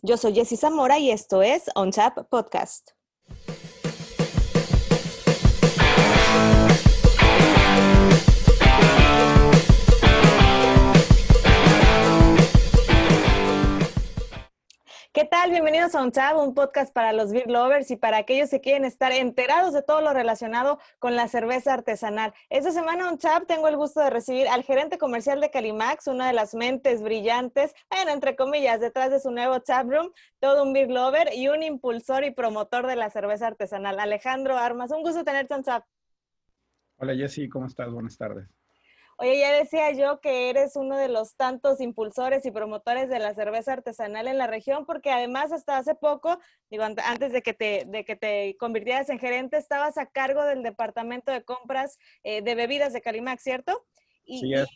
Yo soy Jessy Zamora y esto es On Tap Podcast. ¿Qué tal? Bienvenidos a Tab, un podcast para los beer lovers y para aquellos que quieren estar enterados de todo lo relacionado con la cerveza artesanal. Esta semana en Tab tengo el gusto de recibir al gerente comercial de Calimax, una de las mentes brillantes, bueno, entre comillas, detrás de su nuevo Tap Room, todo un beer lover y un impulsor y promotor de la cerveza artesanal. Alejandro Armas, un gusto tenerte en Tab. Hola Jessy, ¿cómo estás? Buenas tardes. Oye, ya decía yo que eres uno de los tantos impulsores y promotores de la cerveza artesanal en la región, porque además hasta hace poco, digo, antes de que te, de que te convirtieras en gerente, estabas a cargo del departamento de compras eh, de bebidas de Calimax, ¿cierto? Y, sí, es.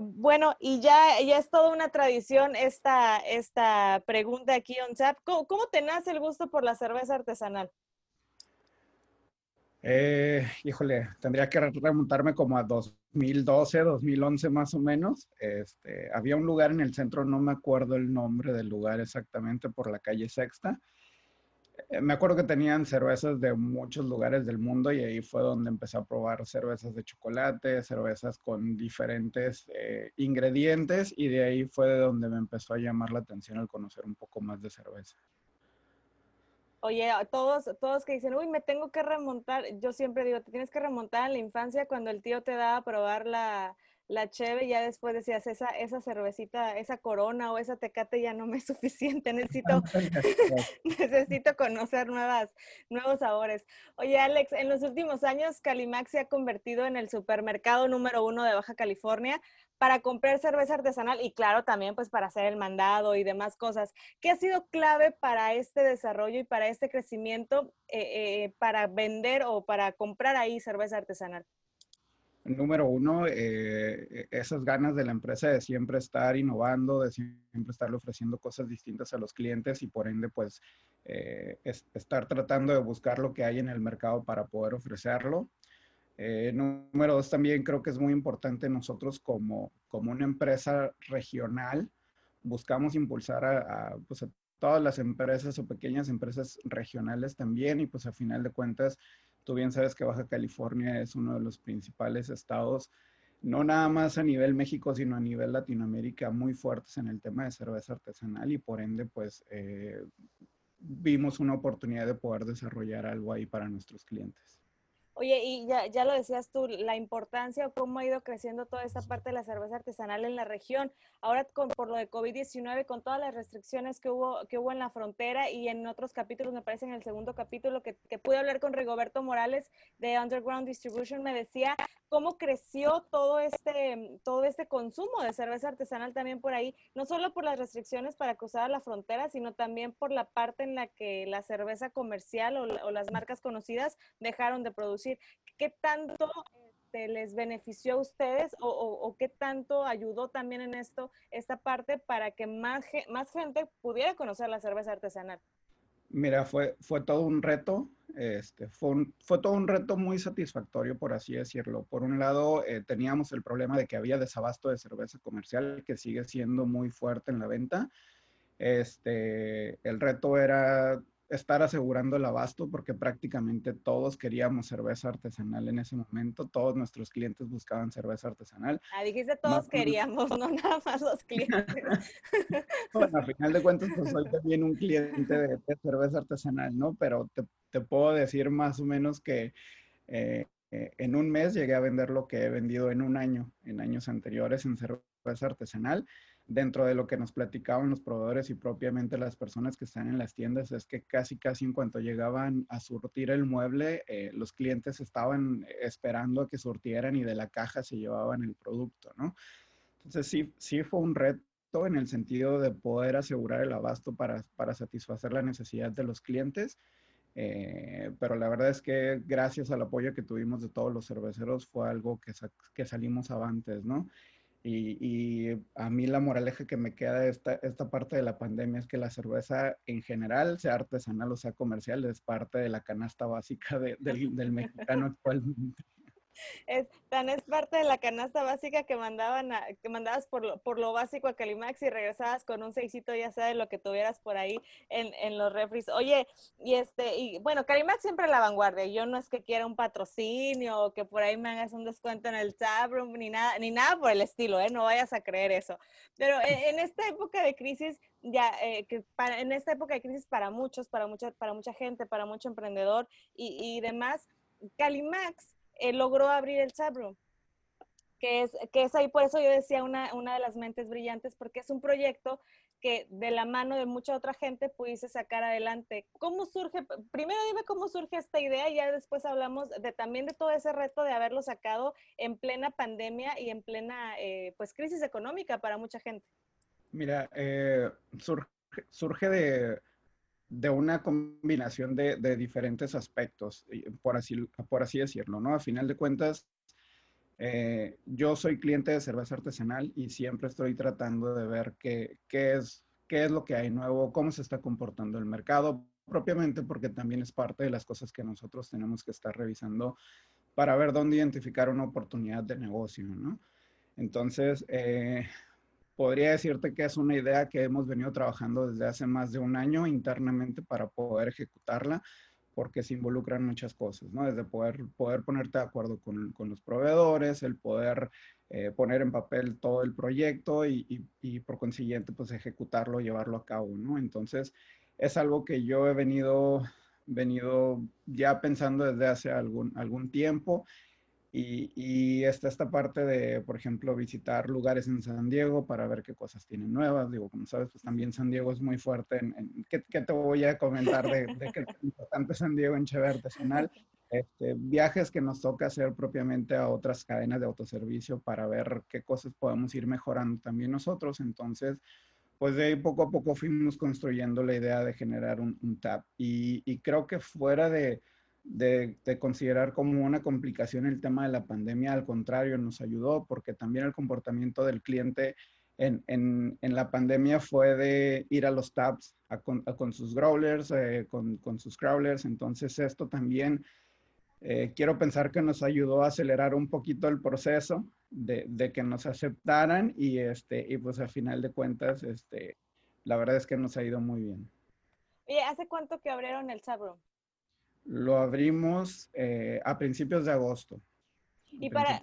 bueno, y ya, ya es toda una tradición esta, esta pregunta aquí on Tap. ¿Cómo, ¿Cómo te nace el gusto por la cerveza artesanal? Eh, híjole, tendría que remontarme como a 2012, 2011 más o menos. Este, había un lugar en el centro, no me acuerdo el nombre del lugar exactamente, por la calle Sexta. Eh, me acuerdo que tenían cervezas de muchos lugares del mundo y ahí fue donde empecé a probar cervezas de chocolate, cervezas con diferentes eh, ingredientes y de ahí fue de donde me empezó a llamar la atención al conocer un poco más de cerveza. Oye, todos, todos que dicen, uy, me tengo que remontar, yo siempre digo, te tienes que remontar en la infancia cuando el tío te daba a probar la, la cheve ya después decías, esa, esa cervecita, esa corona o esa tecate ya no me es suficiente, necesito, necesito conocer nuevas, nuevos sabores. Oye, Alex, en los últimos años Calimax se ha convertido en el supermercado número uno de Baja California para comprar cerveza artesanal y claro, también pues para hacer el mandado y demás cosas. ¿Qué ha sido clave para este desarrollo y para este crecimiento eh, eh, para vender o para comprar ahí cerveza artesanal? Número uno, eh, esas ganas de la empresa de siempre estar innovando, de siempre estarle ofreciendo cosas distintas a los clientes y por ende, pues, estar tratando de buscar lo que hay en el mercado para poder ofrecerlo. Eh, número dos, también creo que es muy importante nosotros como, como una empresa regional, buscamos impulsar a, pues a, todas las empresas o pequeñas empresas regionales también y pues a final de cuentas, tú bien sabes que Baja California es uno de los principales estados, no nada más a nivel México, sino a nivel Latinoamérica, muy fuertes en el tema de cerveza artesanal y por ende pues eh, vimos una oportunidad de poder desarrollar algo ahí para nuestros clientes. Oye, y ya, ya, lo decías tú, la importancia o cómo ha ido creciendo toda esta parte de la cerveza artesanal en la región. Ahora con, por lo de COVID-19, con todas las restricciones que hubo, que hubo en la frontera y en otros capítulos, me parece en el segundo capítulo que, que pude hablar con Rigoberto Morales de Underground Distribution, me decía cómo creció todo este, todo este consumo de cerveza artesanal también por ahí, no solo por las restricciones para cruzar la frontera, sino también por la parte en la que la cerveza comercial o, las marcas conocidas dejaron de producir. ¿Qué tanto este, les benefició a ustedes o, qué tanto ayudó también en esto, esta parte, para que más, más gente pudiera conocer la cerveza artesanal? Mira, fue, fue todo un reto, este, fue, fue todo un reto muy satisfactorio, por así decirlo. Por un lado, eh, teníamos el problema de que había desabasto de cerveza comercial, que sigue siendo muy fuerte en la venta. Este, el reto era estar asegurando el abasto porque prácticamente todos queríamos cerveza artesanal en ese momento, todos nuestros clientes buscaban cerveza artesanal. Ah, dijiste todos queríamos, no nada más los clientes. bueno, a final de cuentas, pues soy también un cliente de, cerveza artesanal, ¿no? Pero te, te, puedo decir más o menos que eh, en un mes llegué a vender lo que he vendido en un año, en años anteriores en cerveza artesanal dentro de lo que nos platicaban los proveedores y propiamente las personas que están en las tiendas es que casi, casi en cuanto llegaban a surtir el mueble, eh, los clientes estaban esperando a que surtieran y de la caja se llevaban el producto, ¿no? Entonces sí, sí fue un reto en el sentido de poder asegurar el abasto para, para satisfacer la necesidad de los clientes. Eh, pero la verdad es que gracias al apoyo que tuvimos de todos los cerveceros fue algo que, que salimos avantes, ¿no? Y, a mí la moraleja que me queda de esta, esta parte de la pandemia es que la cerveza en general, sea artesanal o sea comercial, es parte de la canasta básica del, del, mexicano actualmente. Es, tan es parte de la canasta básica que mandaban a, que mandabas por lo, por lo básico a Calimax y regresabas con un seisito, ya sea de lo que tuvieras por ahí en, en los refris. Oye, y este, y bueno, Calimax siempre a la vanguardia. Yo no es que quiera un patrocinio o que por ahí me hagas un descuento en el taproom, ni nada, ni nada por el estilo, ¿eh? No vayas a creer eso. Pero en, esta época de crisis, ya, eh, que para, en esta época de crisis para muchos, para mucha, para mucha gente, para mucho emprendedor y, y demás, Calimax logró abrir el Sabroom, que es, que es ahí, por eso yo decía una, una de las mentes brillantes, porque es un proyecto que de la mano de mucha otra gente pudiese sacar adelante. ¿Cómo surge? Primero dime cómo surge esta idea y ya después hablamos de también de todo ese reto de haberlo sacado en plena pandemia y en plena eh, pues crisis económica para mucha gente. Mira, eh, surge, surge de, de una combinación de, diferentes aspectos, por así, por así decirlo, ¿no? A final de cuentas, eh, yo soy cliente de cerveza artesanal y siempre estoy tratando de ver qué, qué, es, qué es lo que hay nuevo, cómo se está comportando el mercado, propiamente porque también es parte de las cosas que nosotros tenemos que estar revisando para ver dónde identificar una oportunidad de negocio, ¿no? Entonces, eh, podría decirte que es una idea que hemos venido trabajando desde hace más de un año internamente para poder ejecutarla, porque se involucran muchas cosas, ¿no? Desde poder, poder ponerte de acuerdo con, con los proveedores, el poder eh, poner en papel todo el proyecto y, y, y, por consiguiente, pues ejecutarlo, llevarlo a cabo, ¿no? Entonces, es algo que yo he venido, venido ya pensando desde hace algún, algún tiempo y, está esta parte de, por ejemplo, visitar lugares en San Diego para ver qué cosas tienen nuevas. Digo, como sabes, pues también San Diego es muy fuerte en... ¿qué, te voy a comentar de, de qué es importante San Diego en Cheve Artesanal? Este, viajes que nos toca hacer propiamente a otras cadenas de autoservicio para ver qué cosas podemos ir mejorando también nosotros. Entonces, pues de ahí poco a poco fuimos construyendo la idea de generar un, un TAP. Y, y creo que fuera de de, considerar como una complicación el tema de la pandemia, al contrario, nos ayudó porque también el comportamiento del cliente en, en, en la pandemia fue de ir a los tabs con, sus growlers, eh, con, con, sus crawlers, entonces esto también eh, quiero pensar que nos ayudó a acelerar un poquito el proceso de, de, que nos aceptaran y, este, y pues al final de cuentas, este, la verdad es que nos ha ido muy bien. Oye, ¿hace cuánto que abrieron el Sabro? Lo abrimos eh, a principios de agosto. Y para,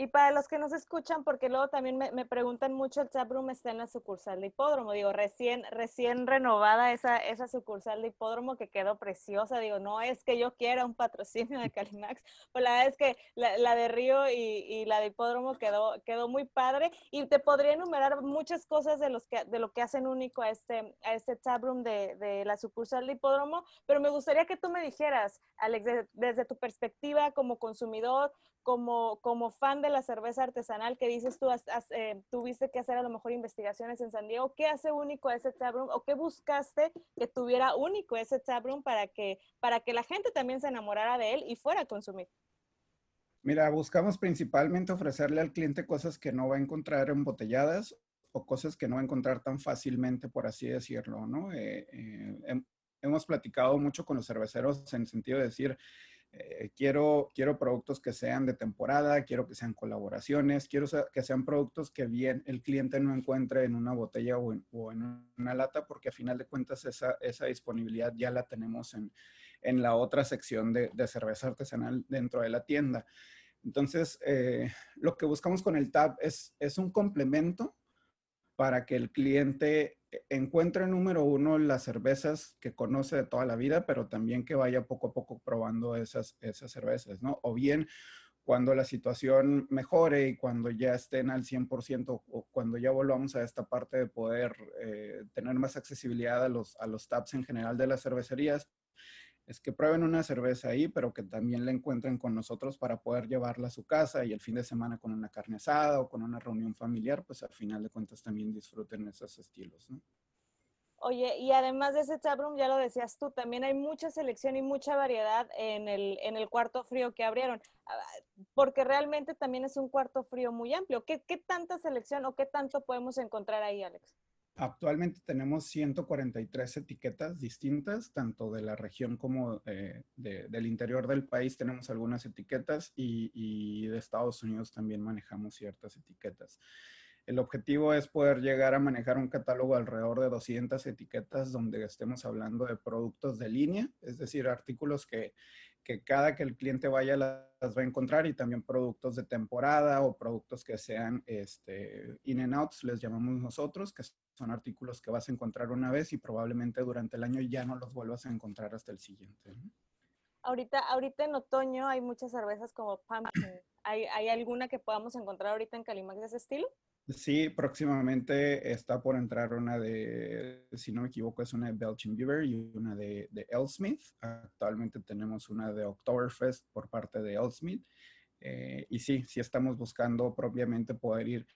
y para los que nos escuchan, porque luego también me, preguntan mucho, el Chaproom está en la sucursal de Hipódromo. Digo, recién, recién renovada esa, esa sucursal de Hipódromo que quedó preciosa. Digo, no es que yo quiera un patrocinio de Calimax, pues la verdad es que la, de Río y, y, la de Hipódromo quedó, quedó muy padre. Y te podría enumerar muchas cosas de, los que, de lo que hacen único a este, a este Chaproom de, de la sucursal de Hipódromo, pero me gustaría que tú me dijeras, Alex, desde tu perspectiva como consumidor, como, como fan de la cerveza artesanal que dices tú, has, eh, tuviste que hacer a lo mejor investigaciones en San Diego, ¿qué hace único ese taproom o qué buscaste que tuviera único ese taproom para que, para que la gente también se enamorara de él y fuera a consumir? Mira, buscamos principalmente ofrecerle al cliente cosas que no va a encontrar embotelladas o cosas que no va a encontrar tan fácilmente, por así decirlo, ¿no? Eh, eh, hemos platicado mucho con los cerveceros en sentido de decir, eh, quiero, quiero productos que sean de temporada, quiero que sean colaboraciones, quiero que sean productos que bien el cliente no encuentre en una botella o en, una lata, porque a final de cuentas esa, esa disponibilidad ya la tenemos en, en la otra sección de, de, cerveza artesanal dentro de la tienda. Entonces, eh, lo que buscamos con el TAB es, es un complemento para que el cliente encuentre, número uno, las cervezas que conoce de toda la vida, pero también que vaya poco a poco probando esas, esas cervezas, ¿no? O bien cuando la situación mejore y cuando ya estén al 100% o cuando ya volvamos a esta parte de poder eh, tener más accesibilidad a los, a los taps en general de las cervecerías, es que prueben una cerveza ahí, pero que también la encuentren con nosotros para poder llevarla a su casa y el fin de semana con una carne asada o con una reunión familiar, pues al final de cuentas también disfruten esos estilos, ¿no? Oye, y además de ese taproom, ya lo decías tú, también hay mucha selección y mucha variedad en el, en el cuarto frío que abrieron, ah, porque realmente también es un cuarto frío muy amplio. ¿Qué, ¿Qué tanta selección o qué tanto podemos encontrar ahí, Alex? Actualmente tenemos 143 etiquetas distintas, tanto de la región como eh, del interior del país tenemos algunas etiquetas y, y, de Estados Unidos también manejamos ciertas etiquetas. El objetivo es poder llegar a manejar un catálogo alrededor de 200 etiquetas donde estemos hablando de productos de línea, es decir, artículos que que cada que el cliente vaya las va a encontrar y también productos de temporada o productos que sean este, in and outs, les llamamos nosotros, que son artículos que vas a encontrar una vez y probablemente durante el año ya no los vuelvas a encontrar hasta el siguiente. Ahorita, ahorita en otoño hay muchas cervezas como pumpkin. ¿Hay, ¿Hay alguna que podamos encontrar ahorita en Calimax de ese estilo? Sí, próximamente está por entrar una de, si no me equivoco, es una de Belgian Beaver y una de, de Smith. Actualmente tenemos una de Oktoberfest por parte de Elsmith. Eh, y sí, sí estamos buscando propiamente poder ir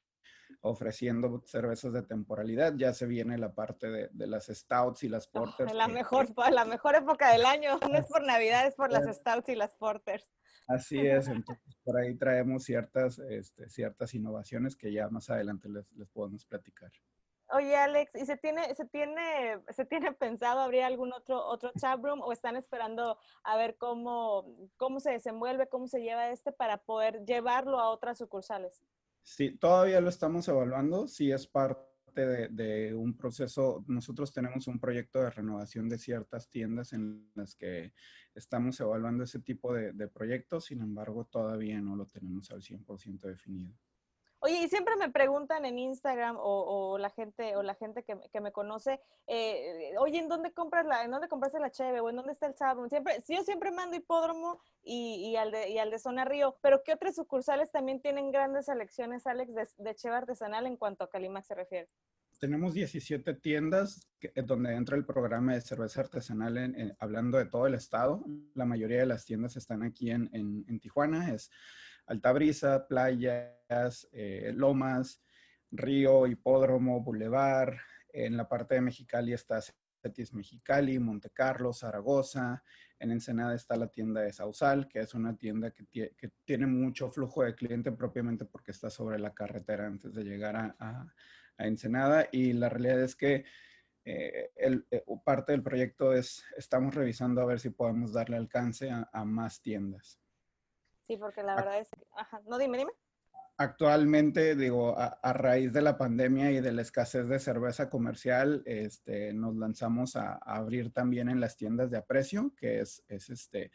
ofreciendo cervezas de temporalidad. Ya se viene la parte de, de las stouts y las porters. la, mejor, la mejor época del año. No es por Navidad, es por las stouts y las porters. Así es, entonces por ahí traemos ciertas, este, ciertas innovaciones que ya más adelante les, les podemos platicar. Oye, Alex, ¿y se tiene, se tiene, se tiene pensado abrir algún otro, otro room o están esperando a ver cómo, cómo se desenvuelve, cómo se lleva este para poder llevarlo a otras sucursales? Sí, todavía lo estamos evaluando. Sí es parte de, un proceso, nosotros tenemos un proyecto de renovación de ciertas tiendas en las que estamos evaluando ese tipo de, proyectos, sin embargo todavía no lo tenemos al 100% definido. Oye, y siempre me preguntan en Instagram o, la gente o la gente que, que me conoce, eh, oye, ¿en dónde compras la, en dónde compraste la cheve o en dónde está el sabrum? Siempre, yo siempre mando hipódromo y, y, al de, y al de Zona Río, pero ¿qué otras sucursales también tienen grandes selecciones, Alex, de, de cheve artesanal en cuanto a Calimax se refiere? tenemos 17 tiendas donde entra el programa de cerveza artesanal hablando de todo el estado. La mayoría de las tiendas están aquí en, en, Tijuana. Es Altabrisa, Playas, eh, Lomas, Río, Hipódromo, Boulevard. En la parte de Mexicali está Cetis Mexicali, Monte Carlo, Zaragoza. En Ensenada está la tienda de Sausal, que es una tienda que, tiene mucho flujo de cliente propiamente porque está sobre la carretera antes de llegar a a Ensenada y la realidad es que eh, el, eh, parte del proyecto es, estamos revisando a ver si podemos darle alcance a, más tiendas. Sí, porque la verdad es que, no dime, dime. Actualmente, digo, a, raíz de la pandemia y de la escasez de cerveza comercial, este, nos lanzamos a, abrir también en las tiendas de aprecio, que es, es este,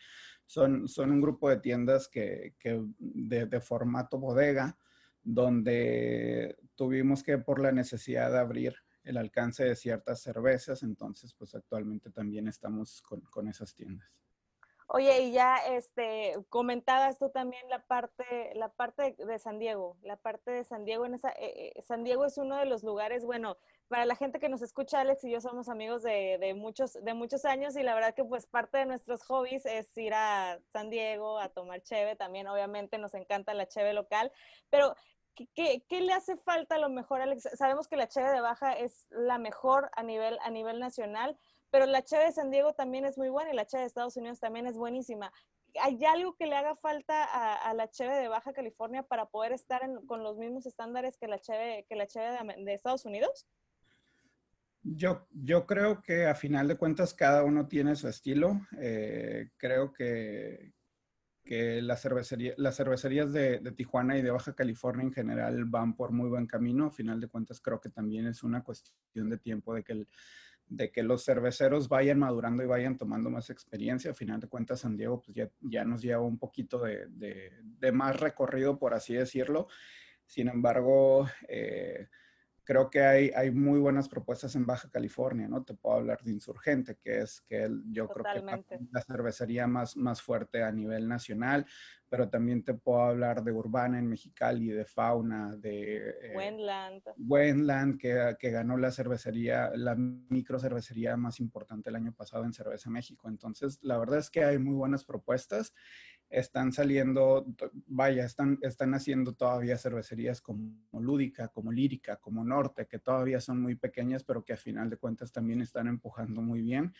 son, son un grupo de tiendas que, que de, de formato bodega, donde tuvimos que por la necesidad de abrir el alcance de ciertas cervezas, entonces pues actualmente también estamos con, esas tiendas. Oye, y ya este, comentabas tú también la parte, la parte de San Diego, la parte de San Diego, en esa, eh, eh, San Diego es uno de los lugares, bueno, para la gente que nos escucha, Alex y yo somos amigos de, muchos, de muchos años y la verdad que pues parte de nuestros hobbies es ir a San Diego a tomar cheve, también obviamente nos encanta la cheve local, pero ¿Qué, le hace falta a lo mejor, Alex? Sabemos que la cheve de Baja es la mejor a nivel, a nivel nacional, pero la cheve de San Diego también es muy buena y la cheve de Estados Unidos también es buenísima. ¿Hay algo que le haga falta a, la cheve de Baja California para poder estar con los mismos estándares que la cheve, que la de, Estados Unidos? Yo, yo creo que a final de cuentas cada uno tiene su estilo. Eh, creo que, que las cervecerías de, Tijuana y de Baja California en general van por muy buen camino. A final de cuentas, creo que también es una cuestión de tiempo de que, de que los cerveceros vayan madurando y vayan tomando más experiencia. A final de cuentas, San Diego pues ya, ya nos lleva un poquito de, de, más recorrido, por así decirlo. Sin embargo, eh, creo que hay, hay muy buenas propuestas en Baja California, ¿no? Te puedo hablar de Insurgente, que es que yo creo que la, la cervecería más, más fuerte a nivel nacional, pero también te puedo hablar de Urbana en Mexicali, de Fauna, de... Wendland. que, que, ganó la cervecería, la micro cervecería más importante el año pasado en Cerveza México. Entonces, la verdad es que hay muy buenas propuestas están saliendo, vaya, están, están haciendo todavía cervecerías como Lúdica, como Lírica, como Norte, que todavía son muy pequeñas, pero que a final de cuentas también están empujando muy bien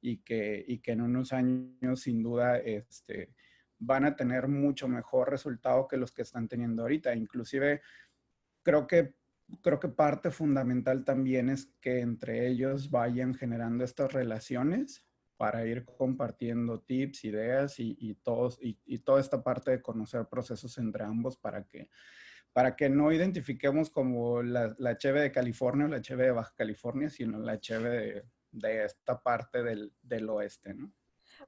y que, y que en unos años sin duda este, van a tener mucho mejor resultado que los que están teniendo ahorita. Inclusive creo que creo que parte fundamental también es que entre ellos vayan generando estas relaciones para ir compartiendo tips, ideas y, todos, y, toda esta parte de conocer procesos entre ambos para que, para que no identifiquemos como la, la cheve de California o la cheve de Baja California, sino la cheve de, de esta parte del, del oeste, ¿no?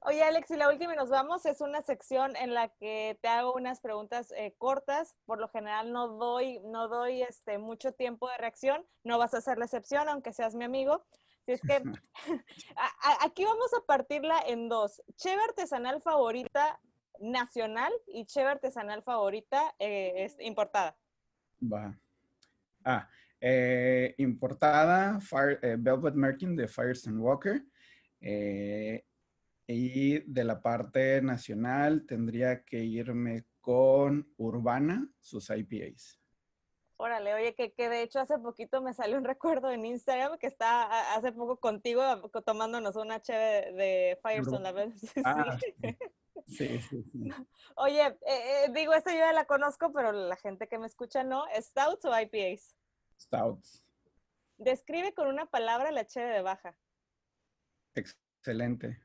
Oye, Alex, y la última y nos vamos es una sección en la que te hago unas preguntas eh, cortas. Por lo general no doy, no doy este, mucho tiempo de reacción. No vas a hacer la excepción, aunque seas mi amigo. Es que aquí vamos a partirla en dos. Cheve artesanal favorita nacional y cheve artesanal favorita eh, importada. Va. Ah, eh, importada, Velvet Merkin de Firestone Walker. Y de la parte nacional tendría que irme con Urbana, sus IPAs. Órale, oye, que, que, de hecho hace poquito me salió un recuerdo en Instagram que está hace poco contigo tomándonos una cheve de Firestone, la vez. Ah, sí. Sí, sí, Oye, eh, eh, digo, esta yo ya la conozco, pero la gente que me escucha no. ¿Stouts o IPAs? Stouts. Describe con una palabra la cheve de baja. Excelente.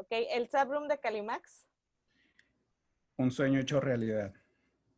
Ok, el subroom de Calimax. Un sueño hecho realidad.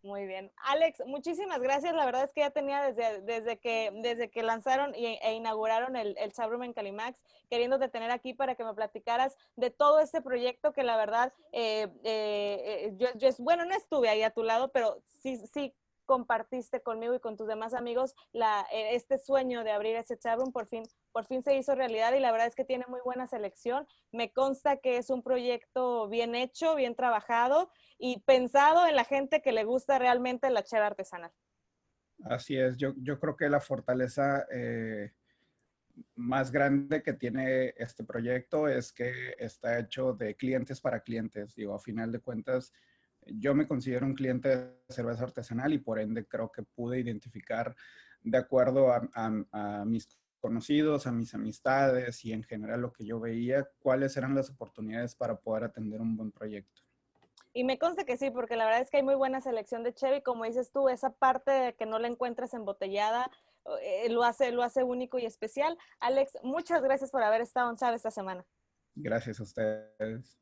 Muy bien. Alex, muchísimas gracias. La verdad es que ya tenía desde, desde, que, desde que lanzaron e inauguraron el, el subroom en Calimax, queriéndote tener aquí para que me platicaras de todo este proyecto que la verdad, eh, eh, yo, yo, bueno, no estuve ahí a tu lado, pero sí, sí compartiste conmigo y con tus demás amigos eh, este sueño de abrir ese chatroom, por fin, por fin se hizo realidad y la verdad es que tiene muy buena selección. Me consta que es un proyecto bien hecho, bien trabajado y pensado en la gente que le gusta realmente la cheve artesanal. Así es, yo, yo creo que la fortaleza eh, más grande que tiene este proyecto es que está hecho de clientes para clientes. Digo, a final de cuentas, yo me considero un cliente de cerveza artesanal y por ende creo que pude identificar de acuerdo a, mis conocidos, a mis amistades y en general lo que yo veía, cuáles eran las oportunidades para poder atender un buen proyecto. Y me consta que sí, porque la verdad es que hay muy buena selección de Chevy, como dices tú, esa parte de que no la encuentras embotellada eh, lo, hace, lo hace único y especial. Alex, muchas gracias por haber estado en Chávez esta semana. Gracias a ustedes.